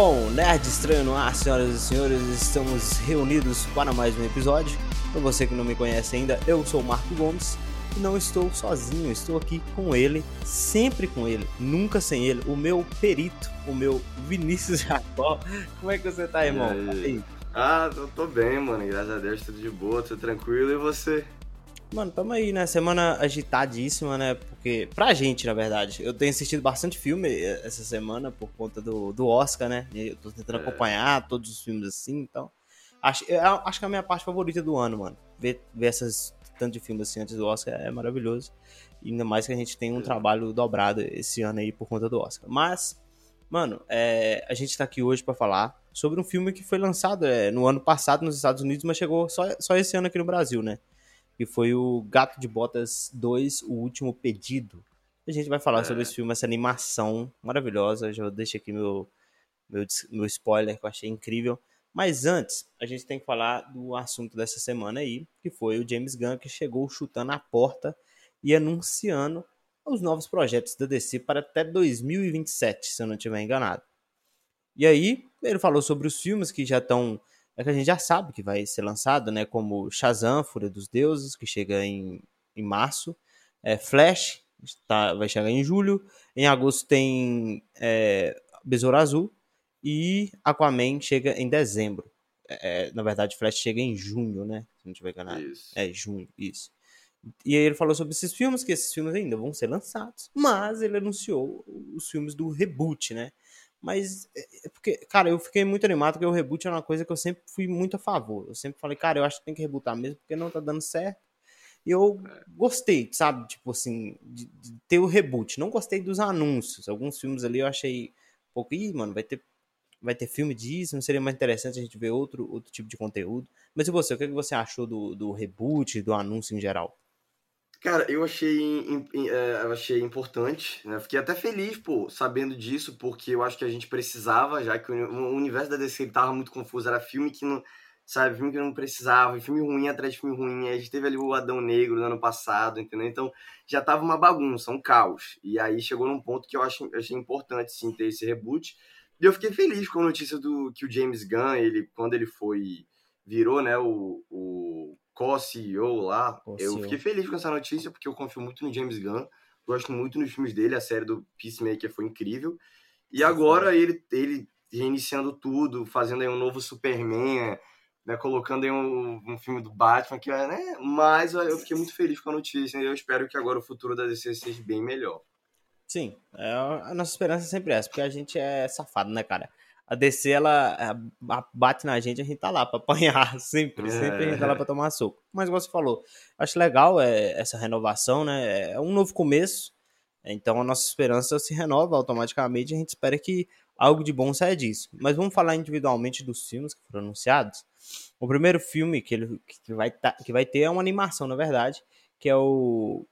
Bom, Nerd Estranho no ar, senhoras e senhores, estamos reunidos para mais um episódio. Para você que não me conhece ainda, eu sou o Marco Gomes e não estou sozinho, estou aqui com ele, sempre com ele, nunca sem ele, o meu perito, o meu Vinícius Jacó. Como é que você tá, irmão? E aí? Ah, eu tô bem, mano, graças a Deus, tudo de boa, tudo tranquilo, e você? Mano, tamo aí, né? Semana agitadíssima, né? Porque, pra gente, na verdade, eu tenho assistido bastante filme eh, essa semana por conta do, do Oscar, né? Eu tô tentando é. acompanhar todos os filmes assim, então. Acho, acho que é a minha parte favorita do ano, mano. Ver, ver essas tanto de filmes assim antes do Oscar é maravilhoso. E ainda mais que a gente tem um trabalho dobrado esse ano aí por conta do Oscar. Mas, mano, é, a gente tá aqui hoje para falar sobre um filme que foi lançado é, no ano passado nos Estados Unidos, mas chegou só, só esse ano aqui no Brasil, né? Que foi o Gato de Botas 2, O Último Pedido. A gente vai falar é. sobre esse filme, essa animação maravilhosa. Já deixo aqui meu, meu, meu spoiler, que eu achei incrível. Mas antes, a gente tem que falar do assunto dessa semana aí, que foi o James Gunn que chegou chutando a porta e anunciando os novos projetos da DC para até 2027, se eu não estiver enganado. E aí, ele falou sobre os filmes que já estão é que a gente já sabe que vai ser lançado, né? Como Shazam, Fúria dos Deuses, que chega em, em março. É, Flash, tá, vai chegar em julho. Em agosto tem é, Besouro Azul. E Aquaman chega em dezembro. É, é, na verdade, Flash chega em junho, né? Se não tiver enganado. Isso. É, junho, isso. E aí ele falou sobre esses filmes, que esses filmes ainda vão ser lançados. Mas ele anunciou os filmes do reboot, né? Mas, é, é porque, cara, eu fiquei muito animado porque o reboot é uma coisa que eu sempre fui muito a favor. Eu sempre falei, cara, eu acho que tem que rebootar mesmo porque não tá dando certo. E eu gostei, sabe? Tipo assim, de, de ter o reboot. Não gostei dos anúncios. Alguns filmes ali eu achei um pouco, ih, mano, vai ter, vai ter filme disso, não seria mais interessante a gente ver outro, outro tipo de conteúdo. Mas e você, o que, é que você achou do, do reboot, do anúncio em geral? Cara, eu achei, é, eu achei importante, né? Fiquei até feliz, pô, sabendo disso, porque eu acho que a gente precisava, já que o universo da DC tava muito confuso, era filme que não, sabe, filme que não precisava, filme ruim atrás de filme ruim, a gente teve ali o Adão Negro no ano passado, entendeu? Então, já tava uma bagunça, um caos, e aí chegou num ponto que eu achei, achei importante, sim, ter esse reboot, e eu fiquei feliz com a notícia do que o James Gunn, ele, quando ele foi, virou, né, o, o co-CEO lá. Eu fiquei feliz com essa notícia, porque eu confio muito no James Gunn. Gosto muito dos filmes dele, a série do Peacemaker foi incrível. E agora ele, ele reiniciando tudo, fazendo aí um novo Superman, né, colocando aí um, um filme do Batman, que é, né? Mas eu fiquei muito feliz com a notícia e eu espero que agora o futuro da DC seja bem melhor. Sim, é, a nossa esperança é sempre essa, porque a gente é safado, né, cara? A DC ela bate na gente, a gente tá lá pra apanhar sempre, sempre a gente tá lá pra tomar soco. Mas igual você falou, acho legal é, essa renovação, né? É um novo começo, então a nossa esperança se renova automaticamente, a gente espera que algo de bom saia disso. Mas vamos falar individualmente dos filmes que foram anunciados. O primeiro filme que, ele, que, vai, tá, que vai ter é uma animação, na verdade, que é o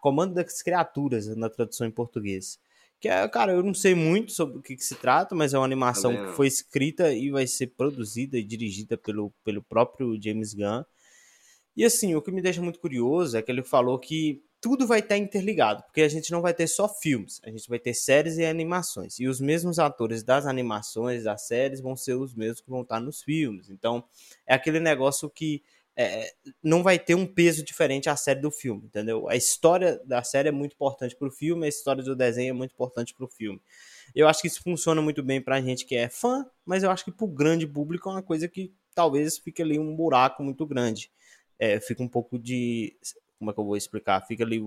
Comando das Criaturas, na tradução em português. Que é, cara, eu não sei muito sobre o que, que se trata, mas é uma animação que foi escrita e vai ser produzida e dirigida pelo, pelo próprio James Gunn. E assim, o que me deixa muito curioso é que ele falou que tudo vai estar interligado, porque a gente não vai ter só filmes, a gente vai ter séries e animações. E os mesmos atores das animações, das séries, vão ser os mesmos que vão estar nos filmes. Então, é aquele negócio que é, não vai ter um peso diferente à série do filme, entendeu? A história da série é muito importante para o filme, a história do desenho é muito importante para o filme. Eu acho que isso funciona muito bem para a gente que é fã, mas eu acho que para o grande público é uma coisa que talvez fique ali um buraco muito grande. É, fica um pouco de. Como é que eu vou explicar? Fica ali.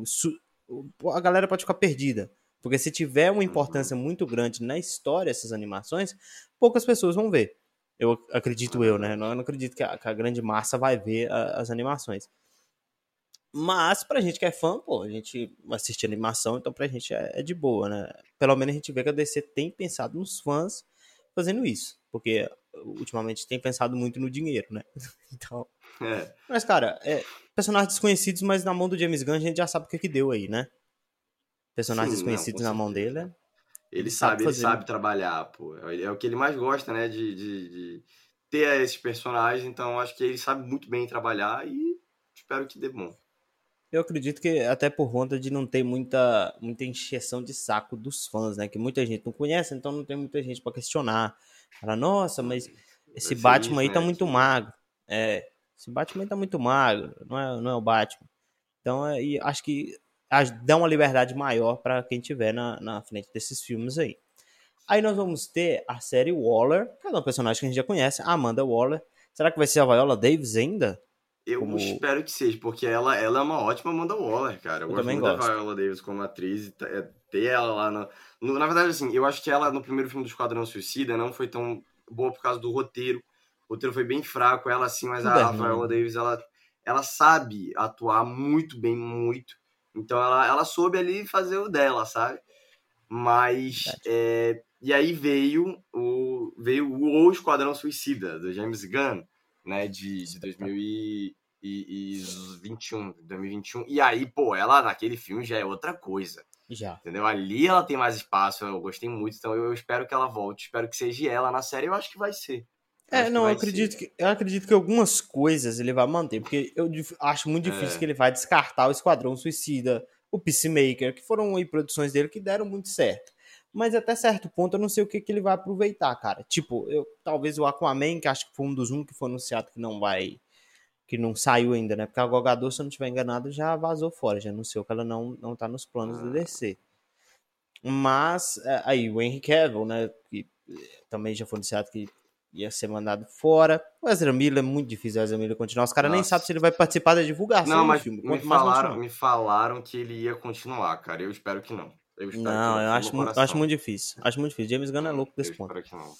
A galera pode ficar perdida. Porque se tiver uma importância muito grande na história, essas animações, poucas pessoas vão ver. Eu acredito eu, né? Eu não acredito que a, que a grande massa vai ver a, as animações. Mas pra gente que é fã, pô, a gente assiste animação, então pra gente é, é, de boa, né? Pelo menos a gente vê que a DC tem pensado nos fãs fazendo isso. Porque ultimamente tem pensado muito no dinheiro, né? Então. É. Mas, cara, é, personagens desconhecidos, mas na mão do James Gunn a gente já sabe o que, que deu aí, né? Personagens Sim, desconhecidos não, na mão dele. Ele sabe, ele sabe trabalhar, pô. É, é o que ele mais gosta, né? De, de, de, ter esses personagens. Então, acho que ele sabe muito bem trabalhar e espero que dê bom. Eu acredito que até por conta de não ter muita, muita encheção de saco dos fãs, né? Que muita gente não conhece, então não tem muita gente para questionar. Fala, nossa, mas esse Batman aí tá né, muito magro. É, esse Batman aí tá muito magro, não é, não é o Batman. Então, é, acho que dá uma liberdade maior para quem tiver na, na frente desses filmes aí. Aí nós vamos ter a série Waller, que é um personagem que a gente já conhece, a Amanda Waller. Será que vai ser a Viola Davis ainda? Eu como... espero que seja, porque ela, ela é uma ótima Amanda Waller, cara. Eu, eu gosto muito gosto. da Viola Davis como atriz e é, ter ela lá no, no, Na verdade, assim, eu acho que ela no primeiro filme do Esquadrão Suicida não foi tão boa por causa do roteiro. O roteiro foi bem fraco, ela sim, mas a, a Viola Davis, ela, ela sabe atuar muito bem, muito. Então ela, ela soube ali fazer o dela, sabe? Mas. É, e aí veio o, veio o Esquadrão Suicida, do James Gunn, né? De, de 2021, 2021. E aí, pô, ela naquele filme já é outra coisa. Já. Entendeu? Ali ela tem mais espaço, eu gostei muito, então eu espero que ela volte, espero que seja ela na série, eu acho que vai ser. É, não, eu acredito, que, eu acredito que algumas coisas ele vai manter, porque eu acho muito difícil é. que ele vai descartar o Esquadrão Suicida, o Peacemaker, que foram aí produções dele que deram muito certo. Mas até certo ponto eu não sei o que, que ele vai aproveitar, cara. Tipo, eu talvez o Aquaman, que acho que foi um dos um que foi anunciado que não vai. que não saiu ainda, né? Porque a Gogador, se eu não estiver enganado, já vazou fora, já anunciou que ela não, não tá nos planos ah. do DC. Mas, é, aí, o Henry Cavill, né? Que também já foi anunciado que ia ser mandado fora. O Ezra Miller é muito difícil o Ezra Miller continuar. Os caras nem sabem se ele vai participar da divulgação não, mas filme. Me falaram, me falaram que ele ia continuar, cara. Eu espero que não. Eu espero não, que eu acho, muito, acho muito difícil. Acho muito difícil. James Gunn é louco desse eu ponto. que não.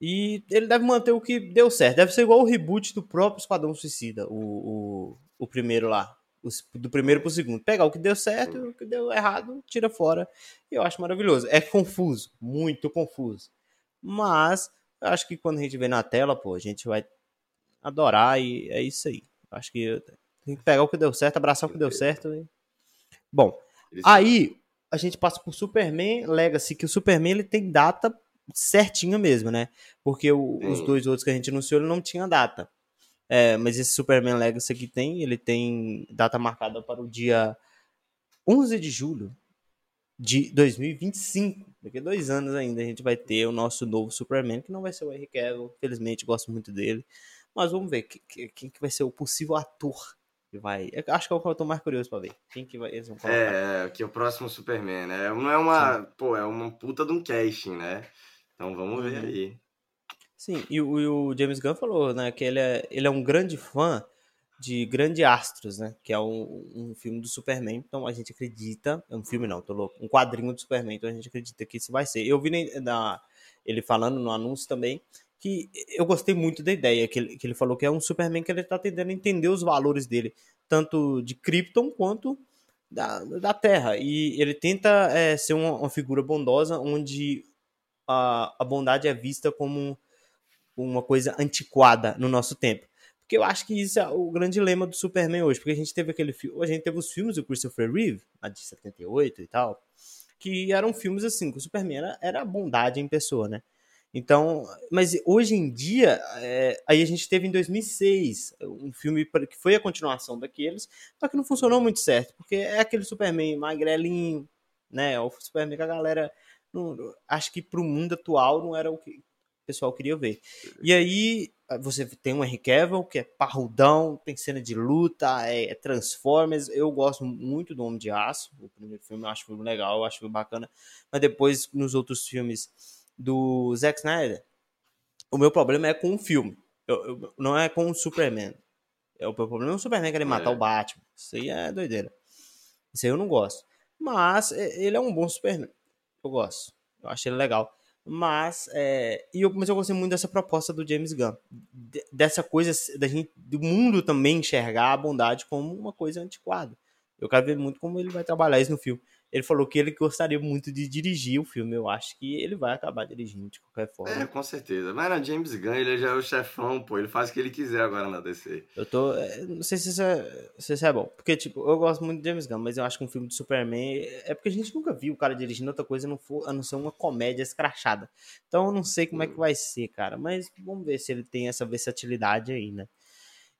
E ele deve manter o que deu certo. Deve ser igual o reboot do próprio Esquadrão Suicida, o, o, o primeiro lá. O, do primeiro pro segundo. Pegar o que deu certo e o que deu errado, tira fora. E eu acho maravilhoso. É confuso, muito confuso. Mas eu acho que quando a gente vê na tela, pô, a gente vai adorar e é isso aí. Acho que tem que pegar o que deu certo, abraçar o que deu certo. E... Bom, aí a gente passa por Superman Legacy, que o Superman ele tem data certinha mesmo, né? Porque o, os dois outros que a gente anunciou ele não tinha data. É, mas esse Superman Legacy aqui tem, ele tem data marcada para o dia 11 de julho de 2025. Daqui a dois anos ainda a gente vai ter o nosso novo Superman, que não vai ser o Henry Cavill, felizmente gosto muito dele. Mas vamos ver quem, quem que vai ser o possível ator que vai. Eu acho que é o que eu tô mais curioso pra ver. Quem que vai, eles vão colocar. É, que é o próximo Superman, né? Não é uma. Sim. Pô, é uma puta de um casting, né? Então vamos uhum. ver aí. Sim, e o, e o, James Gunn falou, né, que ele é, ele é um grande fã de Grande Astros, né? Que é um, um filme do Superman. Então a gente acredita. É um filme não, tô louco. Um quadrinho do Superman. Então a gente acredita que isso vai ser. Eu vi na, ele falando no anúncio também que eu gostei muito da ideia que ele, que ele falou que é um Superman que ele tá tentando entender os valores dele, tanto de Krypton quanto da, da Terra. E ele tenta é, ser uma, uma, figura bondosa onde a, a bondade é vista como uma coisa antiquada no nosso tempo. Porque eu acho que isso é o grande lema do Superman hoje. Porque a gente teve aquele filme. A gente teve os filmes do Christopher Reeve, a de 78 e tal. Que eram filmes assim, que o Superman era, era a bondade em pessoa, né? Então, mas hoje em dia, é, aí a gente teve em 2006 um filme que foi a continuação daqueles, só que não funcionou muito certo, porque é aquele Superman magrelinho, né? O Superman que a galera, não, acho que pro mundo atual não era o que o pessoal queria ver. E aí ah, você tem um Henry Cavill, que é parrudão, tem cena de luta, é, é, Transformers. Eu gosto muito do Homem de Aço. O primeiro filme eu acho filme legal, eu acho filme bacana. Mas depois, nos outros filmes do Zack Snyder, o meu problema é com o filme. Eu, eu, não é com o Superman. É, o meu problema é o Superman querer matar é. o Batman. Isso aí é doideira. Isso aí eu não gosto. Mas é, ele é um bom Superman. Eu gosto. Eu acho ele legal. Mas, é, e eu, mas eu gostei muito dessa proposta do James Gunn. Dessa coisa da gente, do mundo também enxergar a bondade como uma coisa antiquada. Eu quero ver muito como ele vai trabalhar isso no filme. Ele falou que ele gostaria muito de dirigir o filme. Eu acho que ele vai acabar dirigindo de qualquer forma. É, com certeza. Mas na James Gunn, ele já é o chefão, pô. Ele faz o que ele quiser agora na DC. Eu tô. É, não sei se isso, é, se isso é bom. Porque, tipo, eu gosto muito de James Gunn, mas eu acho que um filme de Superman. É porque a gente nunca viu o cara dirigindo outra coisa a não ser uma comédia escrachada. Então eu não sei como é que hum. vai ser, cara. Mas vamos ver se ele tem essa versatilidade aí, né?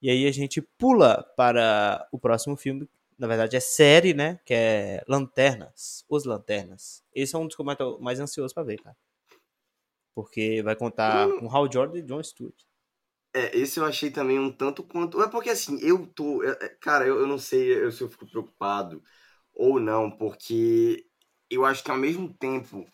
E aí a gente pula para o próximo filme, na verdade é série, né? Que é Lanternas, Os Lanternas. Esse é um dos que eu mais, tô mais ansioso pra ver, cara. Porque vai contar Hum. com Hal Jordan e John Stewart. É, esse eu achei também um tanto quanto. É porque assim, eu tô. é, é, Cara, eu, eu não sei eu- se eu fico preocupado ou não, porque eu acho que ao mesmo tempo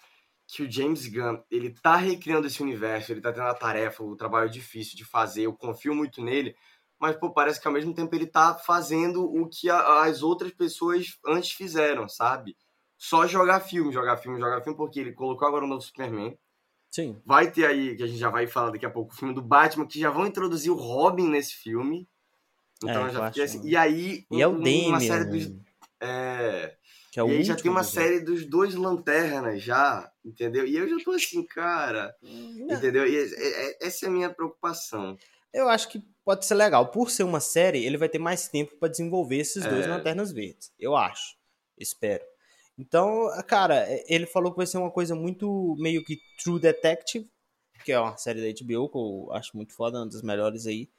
que o James Gunn ele tá recriando esse universo, ele tá tendo a tarefa, o trabalho difícil de fazer, eu confio muito nele, mas pô, parece que ao mesmo tempo ele tá fazendo o que a- as outras pessoas antes fizeram, sabe? Só jogar filme, jogar filme, jogar filme, porque ele colocou agora o novo Superman. Sim. Vai ter aí, que a gente já vai falar daqui a pouco, o filme do Batman, que já vão introduzir o Robin nesse filme. Então É, eu já fiquei assim. E aí, E é o um- Damian, uma série dos. É, que é o e aí já tem uma dos- série dos dois lanternas já, entendeu? E eu já tô assim, cara. Não, Entendeu? E é- é- essa é a minha preocupação. Eu acho que pode ser legal. Por ser uma série, ele vai ter mais tempo pra desenvolver esses dois É. Lanternas Verdes. Eu acho. Espero. Então, cara, é- ele falou que vai ser uma coisa muito meio que True Detective, que é uma série da HBO, que eu acho muito foda, uma das melhores aí.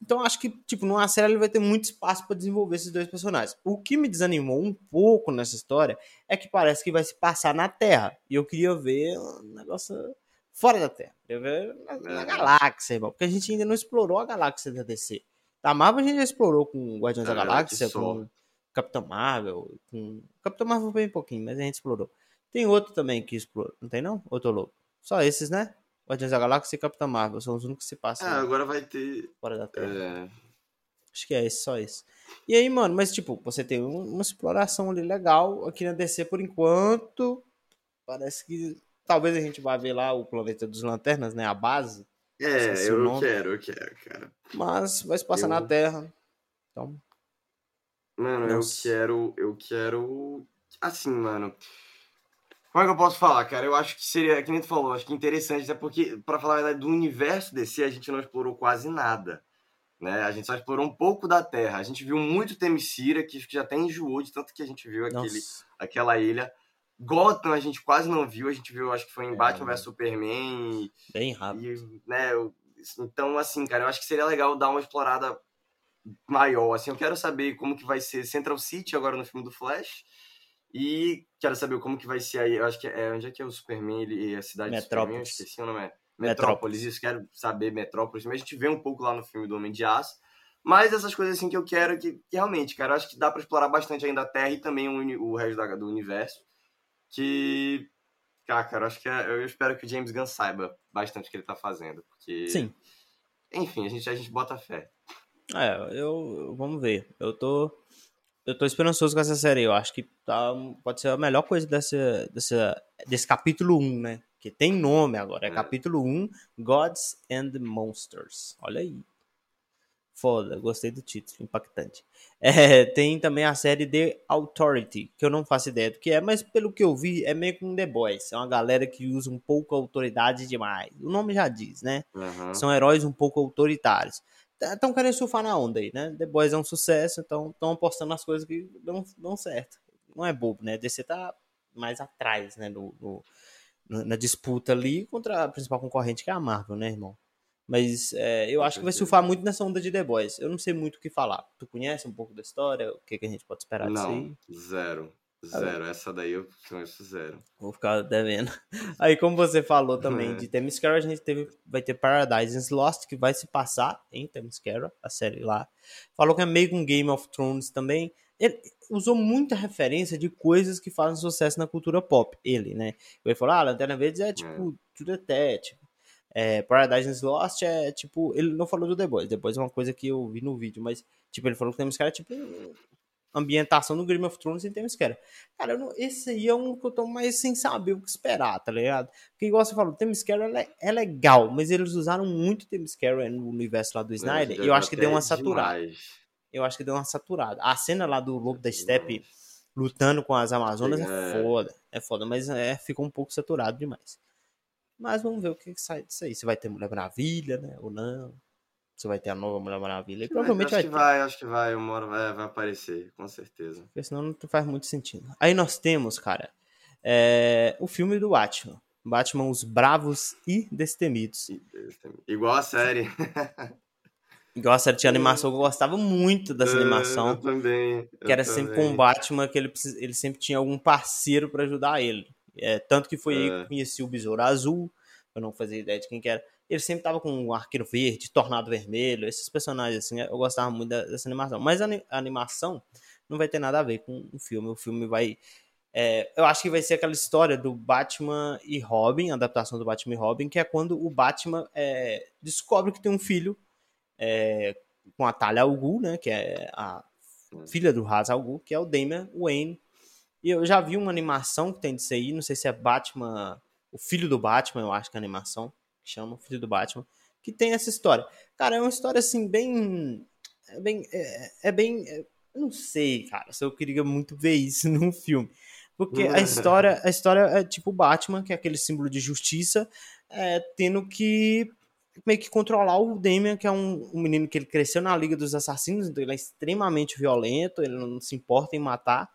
Então, acho que, tipo, numa série ele vai ter muito espaço pra desenvolver esses dois personagens. O que me desanimou um pouco nessa história é que parece que vai se passar na Terra. E eu queria ver um negócio fora da Terra. Na, na É. galáxia, irmão. Porque a gente ainda não explorou a galáxia da DC. Da Marvel a gente já explorou com Guardiões É, da Galáxia, com Capitão Marvel, com. Capitão Marvel bem pouquinho, mas a gente explorou. Tem outro também que explorou, não tem não? Ou tô louco? Só esses, né? Guardiões da Galáxia e Capitão Marvel são os únicos que se passam Ah, agora vai ter. fora da Terra. é, Acho que é esse, só esse. E aí, mano, mas tipo, você tem um- uma exploração ali legal aqui na DC por enquanto. Parece que talvez a gente vá ver lá o planeta dos lanternas, né? A base. É, o eu quero, eu quero, cara. Mas vai se passar Eu- na Terra. Então, Mano, eu quero. Eu quero. Assim, mano. Como é que eu posso falar, cara? Eu acho que seria, que nem tu falou, acho que interessante, até porque, pra falar a verdade, do universo DC a gente não explorou quase nada. Né? A gente só explorou um pouco da Terra. A gente viu muito Themyscira, que já até enjoou de tanto que a gente viu aquele, nossa. aquela ilha. Gotham a gente quase não viu, a gente viu, acho que foi em É. Batman vs Superman e Bem rápido. e, né, eu- então, assim, cara, eu acho que seria legal dar uma explorada maior, assim, eu quero saber como que vai ser Central City agora no filme do Flash, e quero saber como que vai ser aí, eu acho que é, onde é que é o Superman, ele, a cidade do Superman, eu Metrópolis. esqueci o nome, é Metrópolis. Metrópolis, isso, quero saber Metrópolis, mas a gente vê um pouco lá no filme do Homem de Aço, mas essas coisas assim que eu quero, que, que realmente, cara, eu acho que dá pra explorar bastante ainda a Terra e também o, o resto da- do universo, que... Ah, cara, eu acho que é- eu espero que o James Gunn saiba bastante o que ele tá fazendo, porque... Sim. Enfim, a gente, a gente bota fé. É, eu, vamos ver. Eu tô eu tô esperançoso com essa série. Eu acho que tá, pode ser a melhor coisa dessa, dessa desse capítulo 1, né? Que tem nome agora, é, É. capítulo 1, Gods and Monsters. Olha aí. Foda, gostei do título, impactante. É, tem também a série The Authority, que eu não faço ideia do que é, mas pelo que eu vi, é meio que um The Boys. É uma galera que usa um pouco a autoridade demais. O nome já diz, né? Aham. São heróis um pouco autoritários. Estão querendo surfar na onda aí, né? The Boys é um sucesso, então estão apostando nas coisas que dão, dão certo. Não é bobo, né? DC tá mais atrás, né? No- no- na disputa ali contra a principal concorrente, que é a Marvel, né, irmão? Mas é, eu Com acho que vai surfar muito nessa onda de The Boys. Eu não sei muito o que falar. Tu conhece um pouco da história? O que, que a gente pode esperar disso aí? Zero. Zero. Essa daí eu conheço zero. Vou ficar devendo. Aí, como você falou também É. de Themyscira, a gente teve, vai ter Paradise Lost, que vai se passar em Themyscira, a série lá. Falou que é meio que um Game of Thrones também. Ele usou muita referência de coisas que fazem sucesso na cultura pop, ele, né? Ele falou, ah, Lanterna Verde é tipo True Detective. É, Paradise Lost é tipo... Ele não falou do The Boys. The Boys é uma coisa que eu vi no vídeo, mas tipo, ele falou que Themyscira é tipo um- ambientação do Game of Thrones em Themyscira. Cara, eu não- esse aí é um que eu tô mais sem saber o que esperar, tá ligado? Porque, igual você falou, Themyscira é, le- é legal, mas eles usaram muito Themyscira no universo lá do Snyder, e eu acho que deu uma saturada. Demais. Eu acho que deu uma saturada. A cena lá do Lobo da Steppe lutando com as Amazonas é É. foda. É foda, mas é, ficou um pouco saturado demais. Mas vamos ver o que, que sai disso aí. Se vai ter Mulher Maravilha, né? Ou não. Se vai ter a nova Mulher Maravilha. E provavelmente acho vai que ter. vai, acho que vai. Uma hora vai, vai aparecer, com certeza. Porque senão não faz muito sentido. Aí nós temos, cara, é, o filme do Batman. Batman, os Bravos e Destemidos. E- Igual a série. Gosta de animação, eu gostava muito dessa animação. Eu também. que era sempre com o Batman, que ele, ele sempre tinha algum parceiro para ajudar ele. É, tanto que foi é. aí que eu conheci o Besouro Azul, eu não fazia ideia de quem que era. Ele sempre tava com um arqueiro verde, tornado vermelho, esses personagens assim, eu gostava muito dessa animação. Mas a animação não vai ter nada a ver com o filme. O filme vai. É, eu acho que vai ser aquela história do Batman e Robin, a adaptação do Batman e Robin, que é quando o Batman é, descobre que tem um filho é, com a Talia al Ghul, né, que é a filha do Ra's al Ghul, que é o Damian Wayne. E eu já vi uma animação que tem disso aí, não sei se é Batman, o filho do Batman, eu acho que é a animação, que chama o filho do Batman, que tem essa história. Cara, é uma história assim, bem. É bem. É, é bem. É, eu não sei, cara, se eu queria muito ver isso num filme. Porque a história, a história é tipo Batman, que é aquele símbolo de justiça, é, tendo que meio que controlar o Damian, que é um, um, menino que ele cresceu na Liga dos Assassinos, então ele é extremamente violento, ele não se importa em matar.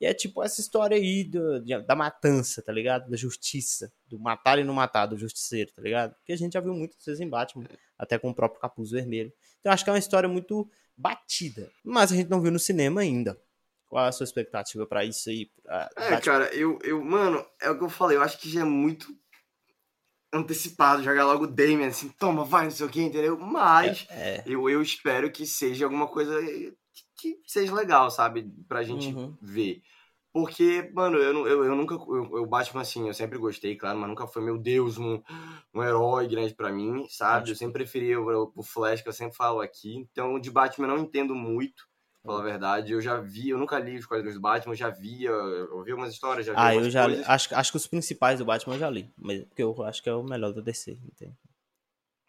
E é tipo essa história aí do, da matança, tá ligado? Da justiça, do matar e não matar, do justiceiro, tá ligado? Que a gente já viu muitas vezes em Batman, até com o próprio Capuz Vermelho. Então acho que é uma história muito batida, mas a gente não viu no cinema ainda. Qual a sua expectativa para isso aí? Pra é, Batman? cara, eu, eu, mano, é o que eu falei, eu acho que já é muito antecipado, jogar logo o Damien, assim, toma, vai, não sei o que, entendeu? Mas é, é. Eu, eu espero que seja alguma coisa que, seja legal, sabe? Pra gente uhum. ver. Porque, mano, eu, eu, eu nunca. Eu, eu Batman, assim, eu sempre gostei, claro, mas nunca foi, meu Deus, um, um herói grande para mim, sabe? Eu sempre preferi o, o Flash, que eu sempre falo aqui. Então, de Batman eu não entendo muito falar a verdade. Eu já vi, eu nunca li os quadrinhos do Batman, eu já via, eu ouvi algumas histórias, já vi Ah, eu já li, acho, acho que os principais do Batman eu já li, mas, porque eu acho que é o melhor do DC, entende?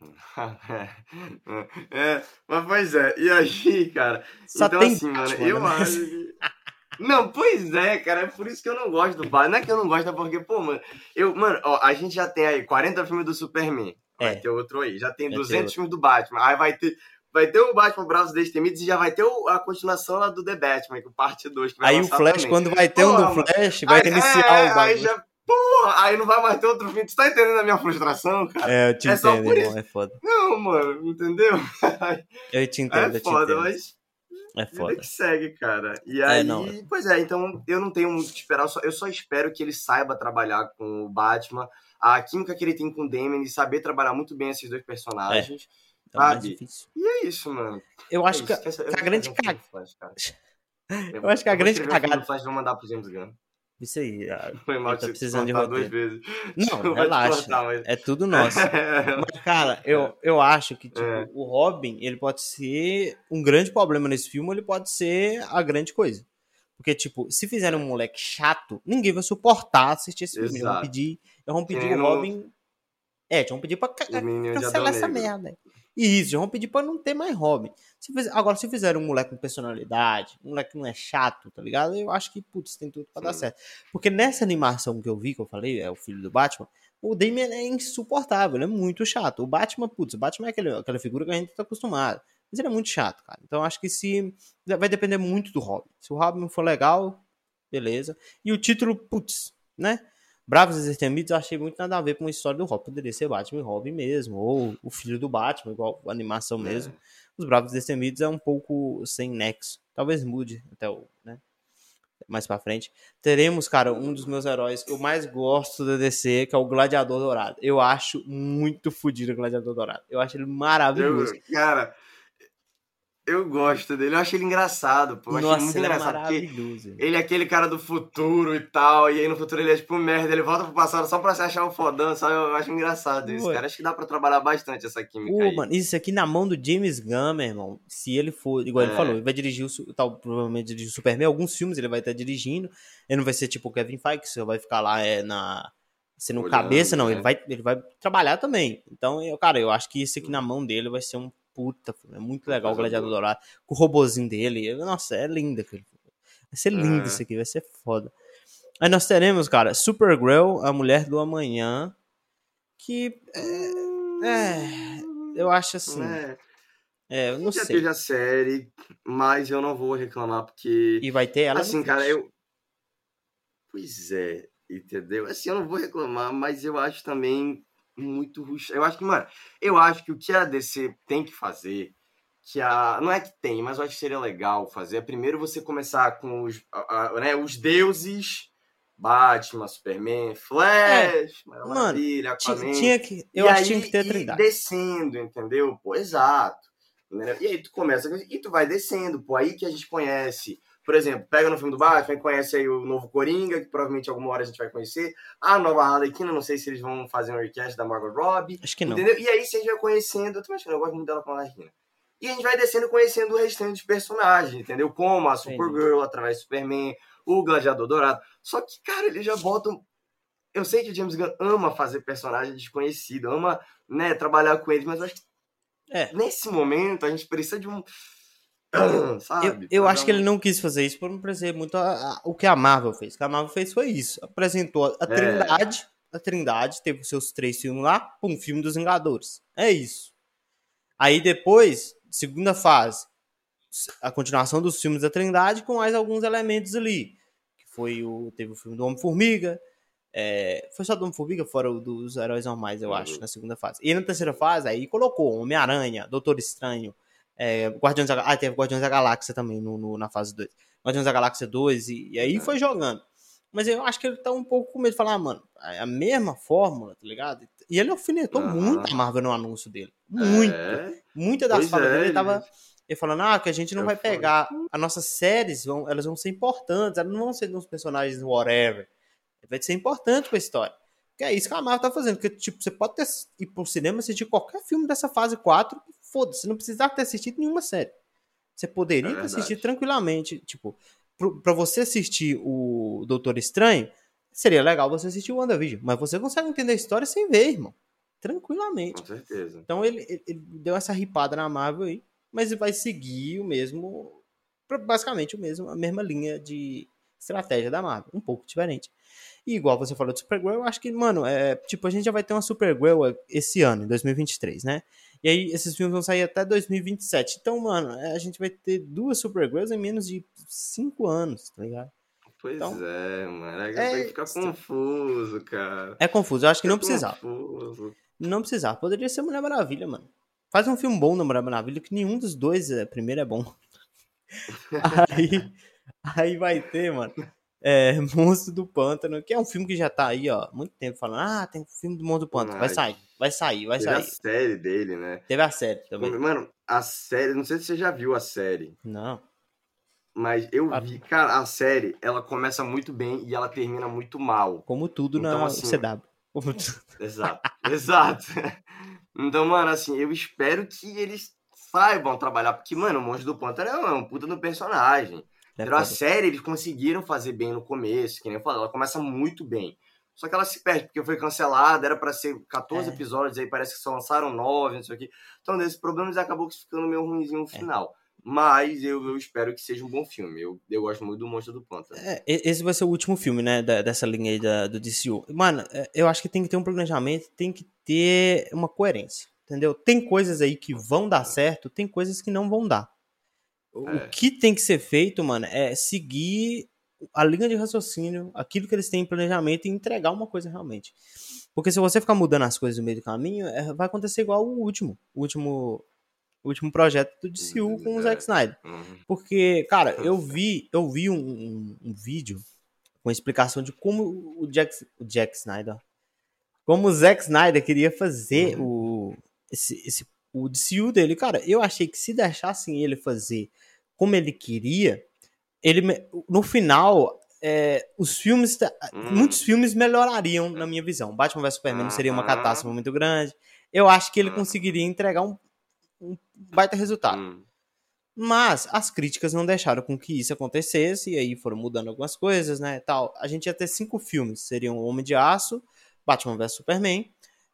é, mas pois é, e aí, cara? Só então tem assim, Batman, mano, eu né? acho que... Não, pois é, cara, é por isso que eu não gosto do Batman. Não é que eu não gosto, é porque, pô, mano, eu, mano, ó, a gente já tem aí 40 filmes do Superman. Vai é. ter outro aí. Já tem vai 200 filmes do Batman. Aí vai ter vai ter o Batman Bravos Destemidos e já vai ter a continuação lá do The Batman, que o parte 2. Aí o Flash, também. quando vai ter porra, um do Flash, vai aí, iniciar é, o bagulho. Porra, aí não vai mais ter outro filme. Tu tá entendendo a minha frustração, cara? É, eu te é entendo, irmão, é foda. Não, mano, entendeu? eu te entendo, é foda, entendo. mas... É foda. que segue, cara. E é, aí, não. pois é, então eu não tenho muito que esperar, eu só, eu só espero que ele saiba trabalhar com o Batman, a química que ele tem com o Damien, e saber trabalhar muito bem esses dois personagens. É é difícil. E é isso, mano. Eu acho é que, que, a grande cagada. Eu, eu acho que a grande cagada. Flash vou mandar pro James Gunn. Isso aí. Foi mal tá precisando de roteiro. duas vezes. Não, relaxa. Cortar, mas... É tudo nosso. mas, cara, eu, eu acho que tipo, é. o Robin, ele pode ser um grande problema nesse filme, ele pode ser a grande coisa. Porque, tipo, se fizerem um moleque chato, ninguém vai suportar assistir esse filme. Vão pedir, vão pedir o Robin. É, vão pedir pra cancelar essa merda. Isso, vão pedir pra não ter mais Robin. Se fizer, agora, se fizer um moleque com personalidade, um moleque que não é chato, tá ligado? Eu acho que, putz, tem tudo pra Sim. dar certo. Porque nessa animação que eu vi, que eu falei, é o filho do Batman, o Damian é insuportável, ele é muito chato. O Batman, putz, o Batman é aquele, aquela figura que a gente tá acostumado. Mas ele é muito chato, cara. Então acho que se. Vai depender muito do Robin. Se o Robin for legal, beleza. E o título, putz, né? Bravos e Destemidos eu achei muito nada a ver com a história do Robin. Poderia ser Batman e Robin mesmo, ou o filho do Batman, igual a animação é. mesmo. Os Bravos e Destemidos é um pouco sem nexo. Talvez mude até o, né? Mais pra frente. Teremos, cara, um dos meus heróis que eu mais gosto da DC, que é o Gladiador Dourado. Eu acho muito fodido o Gladiador Dourado. Eu acho ele maravilhoso. Eu, cara, eu gosto dele, eu acho ele engraçado, pô. Eu Nossa, muito ele é engraçado. É maravilhoso. Ele é aquele cara do futuro e tal, e aí no futuro ele é tipo merda, ele volta pro passado só pra se achar um fodão, sabe? Eu acho engraçado isso, cara. Acho que dá pra trabalhar bastante essa química. Pô, aí. mano, isso aqui na mão do James Gunn, meu irmão. Se ele for, igual é. ele falou, ele vai dirigir o tal, provavelmente dirigir o Superman, alguns filmes ele vai estar dirigindo. Ele não vai ser tipo o Kevin Feige, que você vai ficar lá é, na. Sendo Olhando, cabeça, não. Né? Ele, vai, ele vai trabalhar também. Então, eu, cara, eu acho que isso aqui na mão dele vai ser um puta, é muito legal o Gladiador Dourado. Com o robozinho dele. Nossa, é lindo aquele Vai ser lindo é. isso aqui, vai ser foda. Aí nós teremos, cara, Supergirl, a Mulher do Amanhã. Que. É. é eu acho assim. É. É, eu não já sei. teve a série, mas eu não vou reclamar porque. E vai ter ela? Assim, cara, eu. Pois é, entendeu? Assim, eu não vou reclamar, mas eu acho também muito ruim. Eu acho que, mano, eu acho que o que a DC tem que fazer que a. Não é que tem, mas eu acho que seria legal fazer. É primeiro você começar com os, a, a, né, os deuses. Batman, Superman, Flash, é, Maravilha, Aquaman. Tinha que, eu e acho que tinha que ter a trindade. descendo, entendeu? Pô, exato. Entendeu? E aí tu começa, e tu vai descendo, pô, aí que a gente conhece por exemplo, pega no filme do Batman, conhece aí o novo Coringa, que provavelmente alguma hora a gente vai conhecer. A nova Harlequina, não sei se eles vão fazer um request da Margot Robbie. Acho que não. Entendeu? E aí, se a gente vai conhecendo, eu também acho que eu gosto muito dela com a Harlequina. E a gente vai descendo conhecendo o restante dos personagens, entendeu? Como a Supergirl, através do Superman, o Gladiador Dourado. Só que, cara, eles já botam. Eu sei que o James Gunn ama fazer personagem desconhecido, ama né, trabalhar com eles, mas eu acho que é. nesse momento a gente precisa de um Sabe? Eu, eu acho que ele não quis fazer isso por não parecer muito a, a, o que a Marvel fez. O que a Marvel fez foi isso. Apresentou a, a é. Trindade, a Trindade teve os seus três filmes lá, um filme dos Vingadores. É isso. Aí depois, segunda fase, a continuação dos filmes da Trindade com mais alguns elementos ali. Que foi o. Teve o filme do Homem-Formiga. É, foi só do Homem-Formiga, fora o dos heróis normais, eu uhum. acho, na segunda fase. E na terceira fase, aí colocou Homem-Aranha, Doutor Estranho, é, Guardiões da, ah, teve Guardiões da Galáxia também no, no na fase 2. Guardiões da Galáxia 2, e, e aí foi jogando. Mas eu acho que ele tá um pouco com medo de falar, ah, mano, é a mesma fórmula, tá ligado? E ele alfinetou muito a Marvel no anúncio dele. Muito. É. Muita das falas é, dele ele tava. Ele falando, ah, que a gente não vai pegar. As nossas séries, vão, elas vão ser importantes, elas não vão ser uns personagens whatever. Vai ser importante pra história. Que é isso que a Marvel tá fazendo. Porque, tipo, você pode ter, ir pro cinema assistir qualquer filme dessa fase 4 foda-se, não precisava ter assistido nenhuma série. Você poderia é assistir tranquilamente. Tipo, para você assistir o Doutor Estranho, seria legal você assistir o WandaVision. Mas você consegue entender a história sem ver, irmão. Tranquilamente. Com certeza. Então ele, ele, ele deu essa ripada na Marvel aí, mas ele vai seguir o mesmo. Basicamente o mesmo, a mesma linha de estratégia da Marvel. Um pouco diferente. E igual você falou de Supergirl, eu acho que, mano, é, tipo, a gente já vai ter uma Supergirl esse ano, em 2023, né? E aí esses filmes vão sair até 2027. Então, mano, a gente vai ter duas Supergirls em menos de cinco anos, tá ligado? Pois então, é, mano. É, é ficar confuso, cara. É confuso. Eu acho que não precisava. Confuso. Não precisava. Poderia ser Mulher Maravilha, mano. Faz um filme bom da Mulher Maravilha, que nenhum dos dois, é, primeiro, é bom. aí, aí vai ter, mano é, Monstro do Pântano, que é um filme que já tá aí, ó, muito tempo falando, ah, tem filme do Monstro do Pântano, vai sair, vai sair, vai Teve sair. a série dele, né? Teve a série também. Mano, a série, não sei se você já viu a série. Não. Mas eu vi, cara, a série, ela começa muito bem e ela termina muito mal. Como tudo então, na assim, CW. Exato, exato. Então, mano, assim, eu espero que eles saibam trabalhar, porque, mano, o Monstro do Pântano é um puta do personagem. É a série eles conseguiram fazer bem no começo, que nem eu falei, ela começa muito bem. Só que ela se perde, porque foi cancelada, era para ser 14 é. episódios, aí parece que só lançaram 9, não sei o quê. Então, desses problemas acabou ficando meio ruimzinho no é. final. É. Mas eu, eu, espero que seja um bom filme. Eu, eu gosto muito do Monstro do Pântano. É, esse vai ser o último filme, né, da, dessa linha aí da, do DCU. Mano, é, eu acho que tem que ter um planejamento, tem que ter uma coerência, entendeu? Tem coisas aí que vão dar certo, tem coisas que não vão dar. O é. que tem que ser feito, mano, é seguir a linha de raciocínio, aquilo que eles têm em planejamento e entregar uma coisa realmente. Porque se você ficar mudando as coisas no meio do caminho, é, vai acontecer igual o último, o último, o último projeto do DCU com o Zack é. Snyder. Uhum. Porque, cara, eu vi, eu vi um, um, um vídeo com explicação de como o Jack, o Jack Snyder, como o Zack Snyder queria fazer uhum. o esse, esse o DCU dele, cara, eu achei que se deixassem ele fazer como ele queria, ele no final é, os filmes, hum. muitos filmes melhorariam na minha visão. Batman vs Superman seria uma catástrofe muito grande. Eu acho que ele conseguiria entregar um, um baita resultado. Hum. Mas as críticas não deixaram com que isso acontecesse, e aí foram mudando algumas coisas, né, tal. A gente ia ter cinco filmes, seriam Homem de Aço, Batman vs Superman,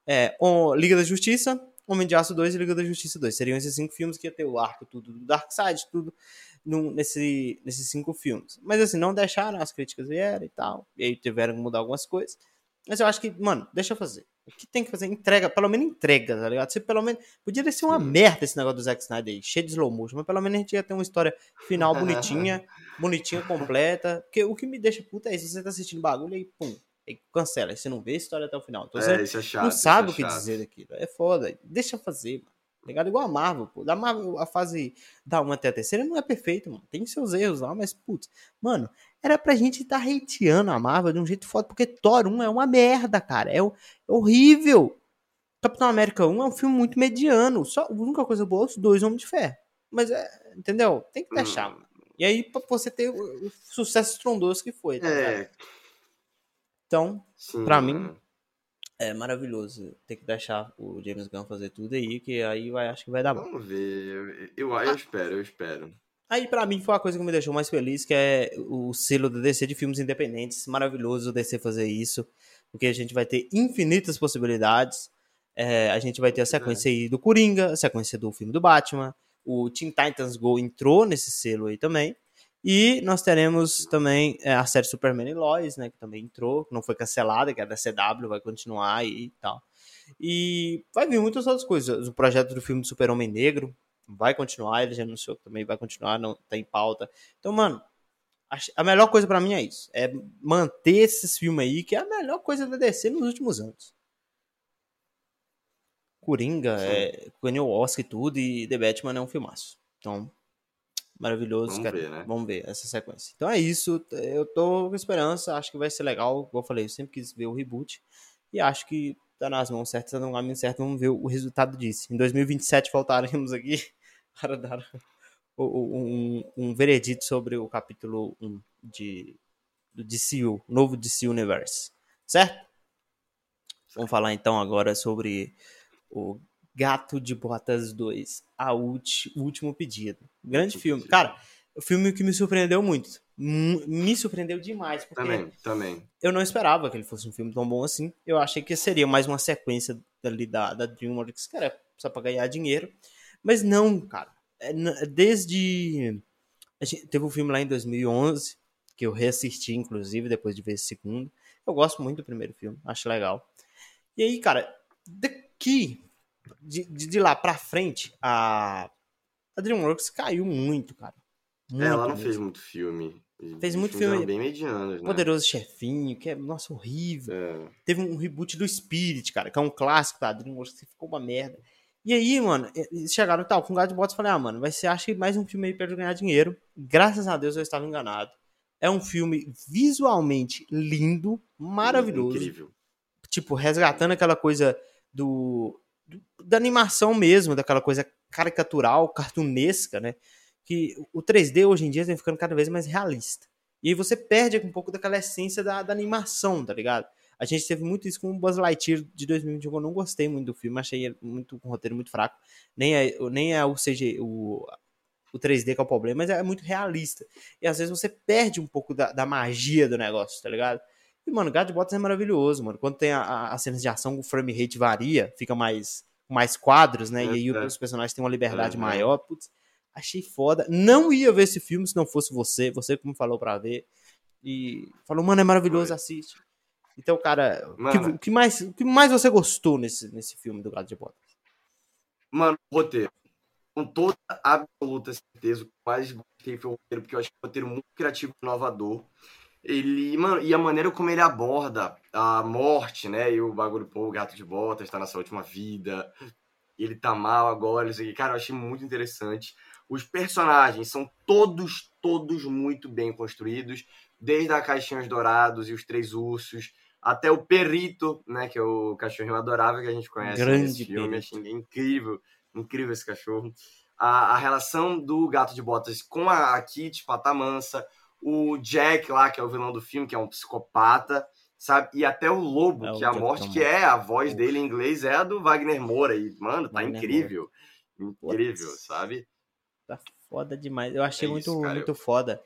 é, Liga da Justiça, Homem de Aço 2 e Liga da Justiça 2. Seriam esses cinco filmes que ia ter o arco tudo do Darkseid, tudo no, nesse, nesses cinco filmes. Mas assim, não deixaram, as críticas vieram e tal. E aí tiveram que mudar algumas coisas. Mas eu acho que, mano, deixa eu fazer. O que tem que fazer? Entrega, pelo menos entrega, tá ligado? Você pelo menos. Podia ser uma merda esse negócio do Zack Snyder aí, cheio de slow motion, mas pelo menos a gente ia ter uma história final bonitinha, bonitinha, completa. Porque o que me deixa puta é isso, você tá assistindo bagulho e pum, Aí cancela, aí você não vê a história até o final. Então, é, isso é chato, não sabe é o que dizer daquilo. É foda. Deixa fazer, mano. ligado? Igual a Marvel, pô. Da Marvel, a fase da 1 até a terceira não é perfeita, mano. Tem seus erros lá, mas, putz, mano, era pra gente estar tá hateando a Marvel de um jeito foda, porque Thor 1 é uma merda, cara. É, é horrível. Capitão América 1 é um filme muito mediano. Só, a única coisa boa é os dois Homens de Ferro. Mas, é, entendeu? Tem que deixar, hum. mano. E aí, pra você ter o, sucesso estrondoso que foi, tá É. Então, pra mim, é maravilhoso. Tem que deixar o James Gunn fazer tudo aí, que aí vai, acho que vai dar bom. Vamos ver. Eu, eu, eu ah. espero, eu espero. Aí, pra mim, foi a coisa que me deixou mais feliz, que é o selo da DC de filmes independentes. Maravilhoso o DC fazer isso, porque a gente vai ter infinitas possibilidades. É, a gente vai ter a sequência aí do Coringa, a sequência do filme do Batman, o Teen Titans Go entrou nesse selo aí também. E nós teremos também é, a série Superman e Lois, né, que também entrou, não foi cancelada, que é da CW, vai continuar e tal. E vai vir muitas outras coisas. O projeto do filme do Super-Homem Negro vai continuar, ele já anunciou que também vai continuar, não tá em pauta. Então, mano, a melhor coisa para mim é isso, é manter esses filmes aí, que é a melhor coisa da DC nos últimos anos. Coringa, é, ganhou o Oscar e tudo, e The Batman é um filmaço. Então, maravilhoso, Vamos cara. Ver, né? Vamos ver essa sequência. Então é isso, eu tô com esperança, acho que vai ser legal, como eu falei, eu sempre quis ver o reboot, e acho que tá nas mãos certas, tá no caminho certo, vamos ver o resultado disso. Em 2027 voltaremos aqui para dar um, um, veredito sobre o capítulo 1 de, do DCU, novo DC Universe, certo? Vamos falar então agora sobre o Gato de Botas 2, a ulti, o último pedido. Grande filme. Cara, o filme que me surpreendeu muito. Me surpreendeu demais. Porque também, também. Eu não esperava que ele fosse um filme tão bom assim. Eu achei que seria mais uma sequência dali da, da DreamWorks, que era só pra ganhar dinheiro. Mas não, cara. É, desde. A gente teve um filme lá em 2011, que eu reassisti, inclusive, depois de ver esse segundo. Eu gosto muito do primeiro filme, acho legal. E aí, cara, que de, de, lá pra frente, a, a DreamWorks caiu muito, cara. Muito é, ela não fez muito filme. Fez muito filme. bem medianos, né? Poderoso Chefinho, que é, nossa, horrível. É. Teve um reboot do Spirit, cara, que é um clássico da DreamWorks, que ficou uma merda. E aí, mano, eles chegaram tal, com o Gato de Botas falei, ah, mano, vai ser, acho que mais um filme aí pra ganhar dinheiro. Graças a Deus eu estava enganado. É um filme visualmente lindo, maravilhoso. Incrível. Tipo, resgatando aquela coisa do, da animação mesmo, daquela coisa caricatural, cartunesca, né? Que o 3D hoje em dia vem ficando cada vez mais realista. E você perde um pouco daquela essência da, da animação, tá ligado? A gente teve muito isso com o Buzz Lightyear de 2021, eu não gostei muito do filme, achei muito um roteiro muito fraco. Nem é, nem é o CG, o, o 3D que é o problema, mas é muito realista. E às vezes você perde um pouco da, da magia do negócio, tá ligado? E, mano, God Bots é maravilhoso, mano. Quando tem a, a cenas de ação, o frame rate varia, fica mais mais quadros, né? É, e aí é. os personagens têm uma liberdade é, maior. Putz, achei foda. Não ia ver esse filme se não fosse você. Você que me falou pra ver. E falou, mano, é maravilhoso, assiste. Então, cara, o que, que, mais, que mais você gostou nesse, nesse filme do Gato de Botas? Mano, roteiro. Com toda absoluta certeza, o que mais gostei foi o roteiro, porque eu achei o roteiro muito criativo e inovador. Ele, mano, e a maneira como ele aborda a morte, né? E o bagulho, pô, o gato de botas tá nessa última vida, ele tá mal agora, isso aqui. Cara, eu achei muito interessante. Os personagens são todos, todos muito bem construídos, desde a Caixinhos Dourados e os Três Ursos, até o Perito, né? Que é o cachorrinho adorável que a gente conhece Grande nesse filme. Achei incrível, incrível esse cachorro. A, a relação do Gato de Botas com a, a Kitty, Pata Mansa, o Jack lá, que é o vilão do filme, que é um psicopata, sabe? E até o Lobo, é, que é a morte, que é a voz dele em inglês, é a do Wagner Moura. E, mano, tá Wagner incrível. Moura. Incrível, Putz. sabe? Tá foda demais. Eu achei é muito, isso, muito eu... foda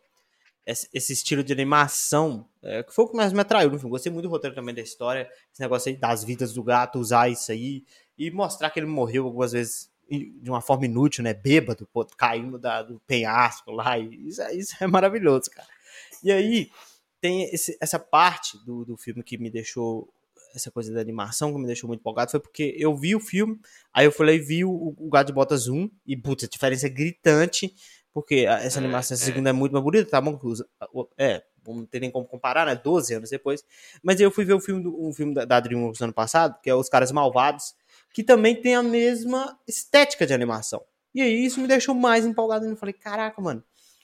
esse, esse, estilo de animação, é, que foi o que mais me atraiu no filme. Gostei muito do roteiro também da história, esse negócio aí das vidas do gato, usar isso aí, e mostrar que ele morreu algumas vezes de uma forma inútil, né? Bêbado, pô, caindo da, do penhasco lá. Isso, é, isso é maravilhoso, cara. E aí tem esse, essa parte do, do filme que me deixou. Essa coisa da animação que me deixou muito empolgado foi porque eu vi o filme, aí eu falei, vi o, o Gato de Botas 1, e putz, a diferença é gritante, porque essa é, animação, essa é. segunda é muito mais bonita, tá bom? É, não tem nem como comparar, né? 12 anos depois. Mas eu fui ver o filme, um filme da, da DreamWorks ano passado, que é Os Caras Malvados, que também tem a mesma estética de animação. E aí isso me deixou mais empolgado. Eu falei, caraca, mano,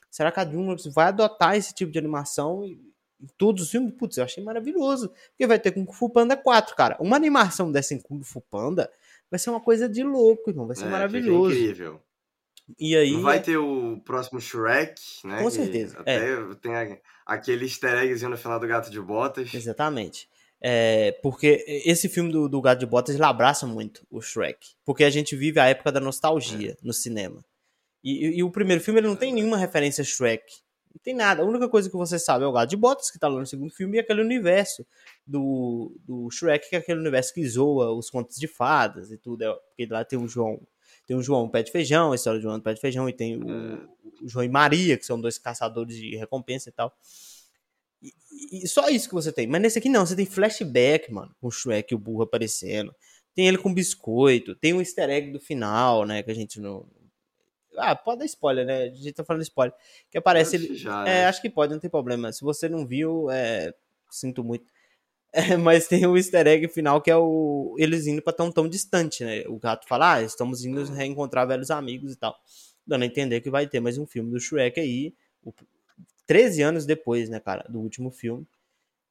será que a DreamWorks vai adotar esse tipo de animação em todos os filmes? Putz, eu achei maravilhoso. Porque vai ter Kung Fu Panda 4, cara. Uma animação dessa em Kung Fu Panda vai ser uma coisa de louco, irmão. Vai ser é, maravilhoso. incrível. E aí. Não vai ter o próximo Shrek, né? Com certeza. Até é. tem aquele easter eggzinho no final do Gato de Botas. Exatamente. É, porque esse filme do, do Gato de Botas ele abraça muito o Shrek. Porque a gente vive a época da nostalgia é. no cinema. E, e, o primeiro filme ele não tem nenhuma referência a Shrek. Não tem nada. A única coisa que você sabe é o Gato de Botas, que tá lá no segundo filme, e aquele universo do, do Shrek, que é aquele universo que zoa os contos de fadas e tudo. É, porque lá tem o João. Tem o João Pé de Feijão, a história do João Pé de Feijão, e tem o, é. o João e Maria, que são dois caçadores de recompensa e tal. E, e, só isso que você tem. Mas nesse aqui não, você tem flashback, mano, com o Shrek e o burro aparecendo. Tem ele com biscoito, tem um easter egg do final, né, que a gente não... Ah, pode dar spoiler, né? A gente tá falando spoiler. Que aparece ele... Já, é, né? acho que pode, não tem problema. Se você não viu, é... sinto muito. É, mas tem o easter egg final que é o eles indo pra tão tão distante, né? O gato fala, ah, estamos indo reencontrar velhos amigos e tal. Dando a entender que vai ter mais um filme do Shrek aí. O, 13 anos depois, né, cara, do último filme.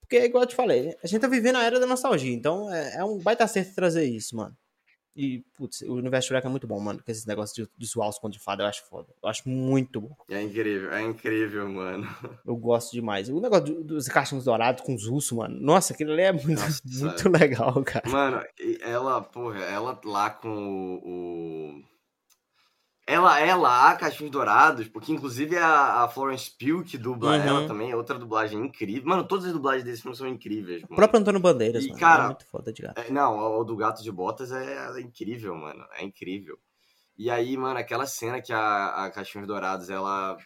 Porque, igual eu te falei, a gente tá vivendo a era da nostalgia, então é, é um baita certo trazer isso, mano. E, putz, o universo Shrek é muito bom, mano. Com esses negócios de, de zoar os contos de fada, eu acho foda. Eu acho muito bom. É incrível, é incrível, mano. Eu gosto demais. O negócio do, dos cachorros dourados com os ursos, mano. Nossa, aquilo ali é muito, Nossa, muito legal, cara. Mano, ela, porra, ela lá com o... o ela é lá, Cachorros Dourados, porque inclusive a, a Florence Pugh, que dubla uhum. ela também, é outra dublagem incrível. Mano, todas as dublagens desse filme são incríveis. Mano. O próprio Antônio Bandeiras, e, mano, cara, é muito foda de gato. É, não, o, do Gato de Botas é, é, incrível, mano. É incrível. E aí, mano, aquela cena que a, a Cachorros Dourados, ela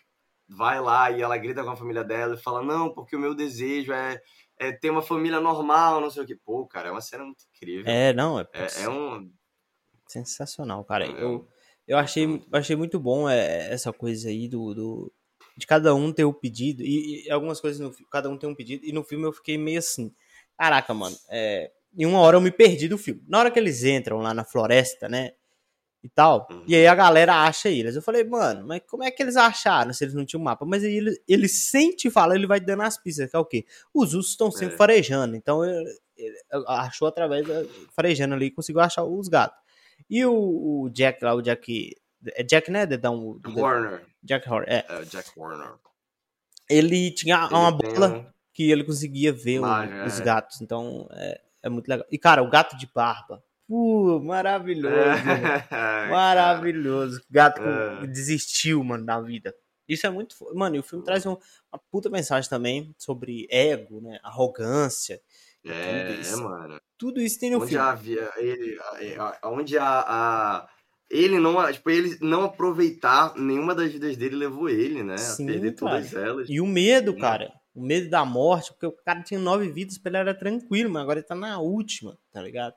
vai lá e ela grita com a família dela e fala, não, porque o meu desejo é, é ter uma família normal, não sei o que. Pô, cara, é uma cena muito incrível. É, não, é... É, é um... Sensacional, cara. É, eu eu achei, achei muito bom é, essa coisa aí do, do de cada um ter o pedido e, e, algumas coisas no cada um tem um pedido e no filme eu fiquei meio assim, caraca, mano, é, em uma hora eu me perdi do filme. Na hora que eles entram lá na floresta, né, e tal, uhum. e aí a galera acha eles. Eu falei, mano, mas como é que eles acharam se eles não tinham mapa? Mas aí ele, ele sem te falar, ele vai dando as pistas, que é o quê? Os ursos estão sempre é. farejando, então ele, ele achou através da farejando ali, conseguiu achar os gatos. E o, o, Jack lá, o Jack. É Jack, né? Dedão, do, Warner. Jack Horner. É. é. Jack Warner. Ele tinha ele uma bola um... que ele conseguia ver o, os é. gatos. Então é, é muito legal. E, cara, o gato de barba. Pô, maravilhoso. maravilhoso. Gato é. desistiu, mano, da vida. Isso é muito. Mano, e o filme traz um, uma puta mensagem também sobre ego, né? Arrogância. É, é, mano. Tudo isso tem no onde filme. Havia, ele, onde a, a, ele não, tipo, ele não aproveitar nenhuma das vidas dele levou ele, né? Sim, a perder cara. todas elas. E o medo, cara. O medo da morte, porque o cara tinha nove vidas, pra ele era tranquilo, mas agora ele tá na última, tá ligado?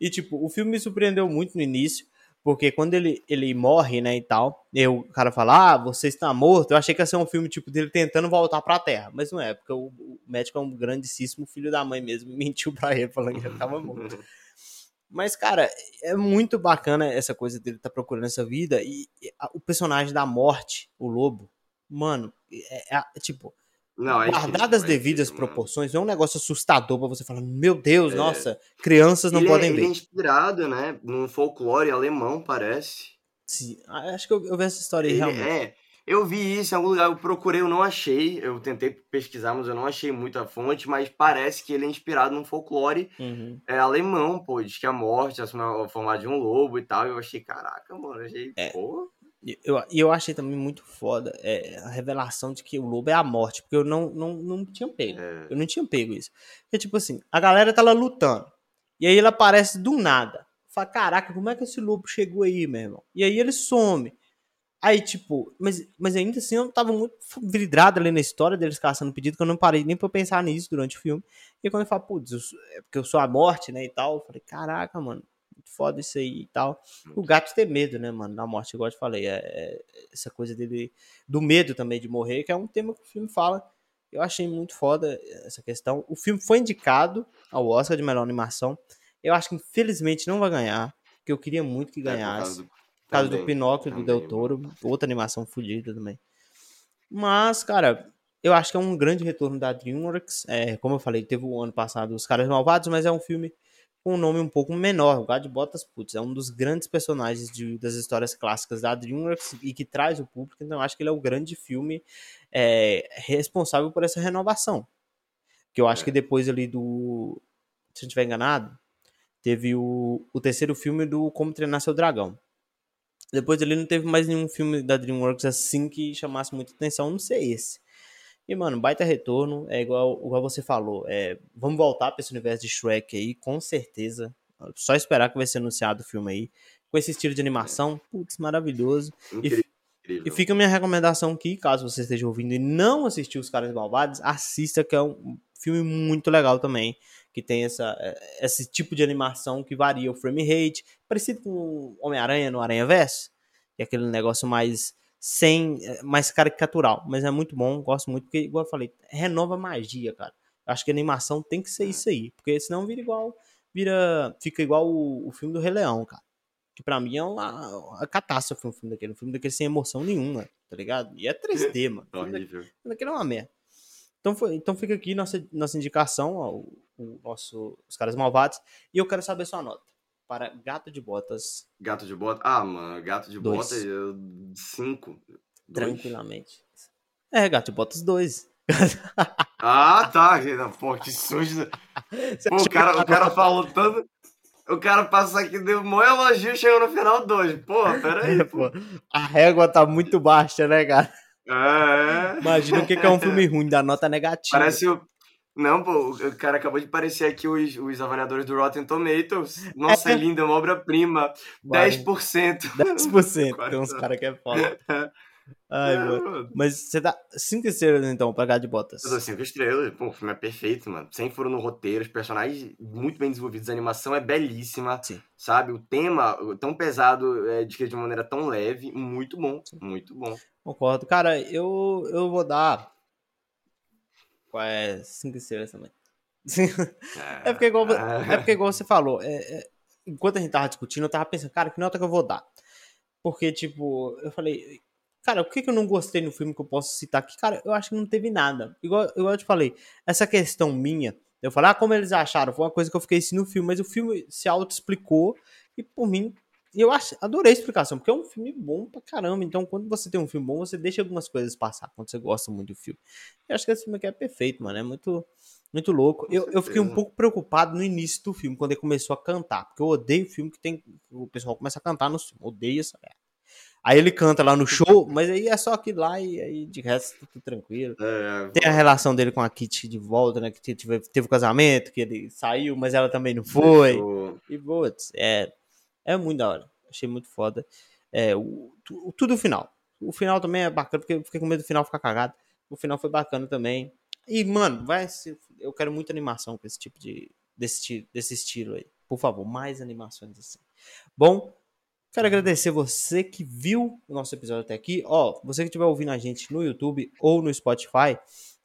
E, tipo, o filme me surpreendeu muito no início. Porque quando ele, ele morre, né, e tal, e o cara fala, ah, você está morto, eu achei que ia ser um filme, tipo, dele tentando voltar pra Terra. Mas não é, porque o, o médico é um grandíssimo filho da mãe mesmo, e mentiu pra ele, falando que ele tava morto. Mas, cara, é muito bacana essa coisa dele estar tá procurando essa vida, e, e a, o personagem da morte, o lobo, mano, é, é, é tipo, não, é guardadas as devidas proporções, não é um negócio assustador pra você falar, meu Deus, é. nossa, crianças não ele podem é, ver. Ele é inspirado, né, num folclore alemão, parece. Sim, ah, acho que eu, eu vi essa história aí, realmente. É, eu vi isso em algum lugar, eu procurei, eu não achei, eu tentei pesquisar, mas eu não achei muita fonte, mas parece que ele é inspirado num folclore uhum. é, alemão, pô, diz que a morte é a forma de um lobo e tal, eu achei, caraca, mano, achei, é. pô... E eu, eu achei também muito foda é, a revelação de que o lobo é a morte, porque eu não, não, não tinha pego. É. Eu não tinha pego isso. Porque, tipo assim, a galera tá lá lutando. E aí ele aparece do nada. Fala, caraca, como é que esse lobo chegou aí, meu irmão? E aí ele some. Aí, tipo, mas, mas ainda assim eu tava muito vidrado ali na história deles caçando pedido, que eu não parei nem pra pensar nisso durante o filme. E quando eu falo, putz, é porque eu sou a morte, né, e tal, eu falei, caraca, mano, foda isso aí e tal. O gato tem medo, né, mano, da morte, igual eu te falei. É, é, essa coisa dele, do medo também de morrer, que é um tema que o filme fala. Eu achei muito foda essa questão. O filme foi indicado ao Oscar de melhor animação. Eu acho que infelizmente não vai ganhar. que eu queria muito que ganhasse. É, por causa do, Pinóquio, também, do Del Toro, outra animação fodida também. Mas, cara, eu acho que é um grande retorno da DreamWorks. É, como eu falei, teve o ano passado Os Caras Malvados, mas é um filme com um nome um pouco menor. O Gad Botas, putz, é um dos grandes personagens de, das histórias clássicas da DreamWorks e que traz o público. Então, eu acho que ele é o grande filme é, responsável por essa renovação. Que eu acho é. que depois ali do. Se eu não estiver enganado, teve o, o terceiro filme do Como Treinar Seu Dragão. Depois ele não teve mais nenhum filme da DreamWorks assim que chamasse muita atenção, não sei esse. E, mano, baita retorno, é igual, igual você falou, é, vamos voltar para esse universo de Shrek aí, com certeza. Só esperar que vai ser anunciado o filme aí. Com esse estilo de animação, putz, maravilhoso. Incrível. E, e fica a minha recomendação aqui, caso você esteja ouvindo e não assistiu Os Caras Malvados, assista, que é um filme muito legal também, que tem essa, é, esse tipo de animação que varia o frame rate, parecido com Homem-Aranha no Aranha Verso, que é aquele negócio mais sem é, mais caricatural, mas é muito bom, gosto muito, porque, igual eu falei, renova a magia, cara. Acho que a animação tem que ser isso aí, porque senão vira igual, vira, fica igual o, o filme do Rei Leão, cara. Que pra mim é uma, uma catástrofe um filme daquele, um filme daquele sem emoção nenhuma, tá ligado? E é 3D, mano. O filme daquele é uma merda. Então, foi, então fica aqui nossa, nossa indicação ao, ao nosso, os caras malvados, e eu quero saber sua nota para Gato de Botas. Gato de Botas? Ah, mano, Gato de Dois. Botas, 5. Tranquilamente. É, Gato de Botas 2. ah, tá. Pô, que sujo. Pô, o, cara, o cara falou tanto. O cara passa aqui, deu um elogio e chegou no final 2. Pô, peraí. É, pô. A régua tá muito baixa, né, cara? É. Imagina o que é um filme ruim, da nota negativa. Parece o, não, pô, o cara acabou de aparecer aqui os, os avaliadores do Rotten Tomatoes. Nossa, é é uma obra-prima. 10%. 10%. Tem uns caras que é foda. Ai, é, mano. Mas você dá 5 estrelas, então, pra H de Botas. Eu dou 5 estrelas. Pô, o filme é perfeito, mano. Sem furo no roteiro, os personagens muito bem desenvolvidos, a animação é belíssima. Sim. Sabe? O tema tão pesado, é, de que de uma maneira tão leve, muito bom. Sim. Muito bom. Concordo. Cara, eu, eu vou dar é cinco estrelas também. é, porque igual, é porque igual você falou, é, é, enquanto a gente tava discutindo, eu tava pensando, cara, que nota que eu vou dar? Porque, tipo, eu falei, cara, o que, que eu não gostei no filme que eu posso citar aqui? Cara, eu acho que não teve nada. Igual, igual eu te falei, essa questão minha, eu falei, ah, como eles acharam? Foi uma coisa que eu fiquei assim no filme, mas o filme se auto-explicou e por mim eu acho, adorei a explicação, porque é um filme bom pra caramba. Então, quando você tem um filme bom, você deixa algumas coisas passar, quando você gosta muito do filme. Eu acho que esse filme aqui é perfeito, mano. É muito, muito louco. Eu, eu fiquei um pouco preocupado no início do filme, quando ele começou a cantar. Porque eu odeio filme que tem. O pessoal começa a cantar no filme. Odeio essa merda. Aí ele canta lá no show, mas aí é só aquilo lá e aí de resto tudo tranquilo. É, tem a relação dele com a Kitty de volta, né? Que teve, teve o casamento, que ele saiu, mas ela também não foi. E, putz, é é muito da hora. Achei muito foda. É, o, tudo o final. O final também é bacana, porque eu fiquei com medo do final ficar cagado. O final foi bacana também. E, mano, vai ser, eu quero muita animação com esse tipo de. Desse, desse estilo aí. Por favor, mais animações assim. Bom, quero agradecer você que viu o nosso episódio até aqui. Ó, você que estiver ouvindo a gente no YouTube ou no Spotify,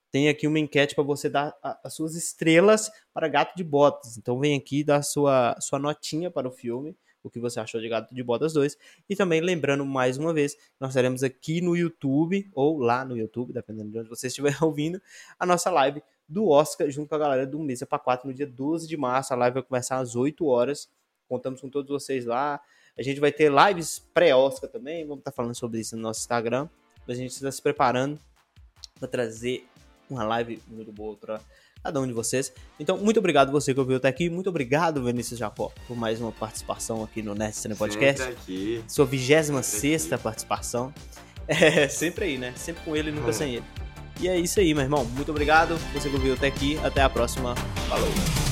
tem aqui uma enquete para você dar as suas estrelas para Gato de Botas. Então vem aqui dar sua, sua notinha para o filme o que você achou de Gato de Botas 2. E também lembrando mais uma vez, nós teremos aqui no YouTube, ou lá no YouTube, dependendo de onde você estiver ouvindo, a nossa live do Oscar junto com a galera do Mesa para 4 no dia 12 de março. A live vai começar às 8 horas. Contamos com todos vocês lá. A gente vai ter lives pré-Oscar também. Vamos estar falando sobre isso no nosso Instagram. A gente está se preparando para trazer uma live muito boa para cada um de vocês. Então, muito obrigado você que ouviu até aqui. Muito obrigado, Vinícius Jacó, por mais uma participação aqui no Nerd Cine Podcast. Sempre aqui. Sua 26 participação. É, sempre aí, né? Sempre com ele e nunca é. sem ele. E é isso aí, meu irmão. Muito obrigado. Você que ouviu até aqui. Até a próxima. Falou.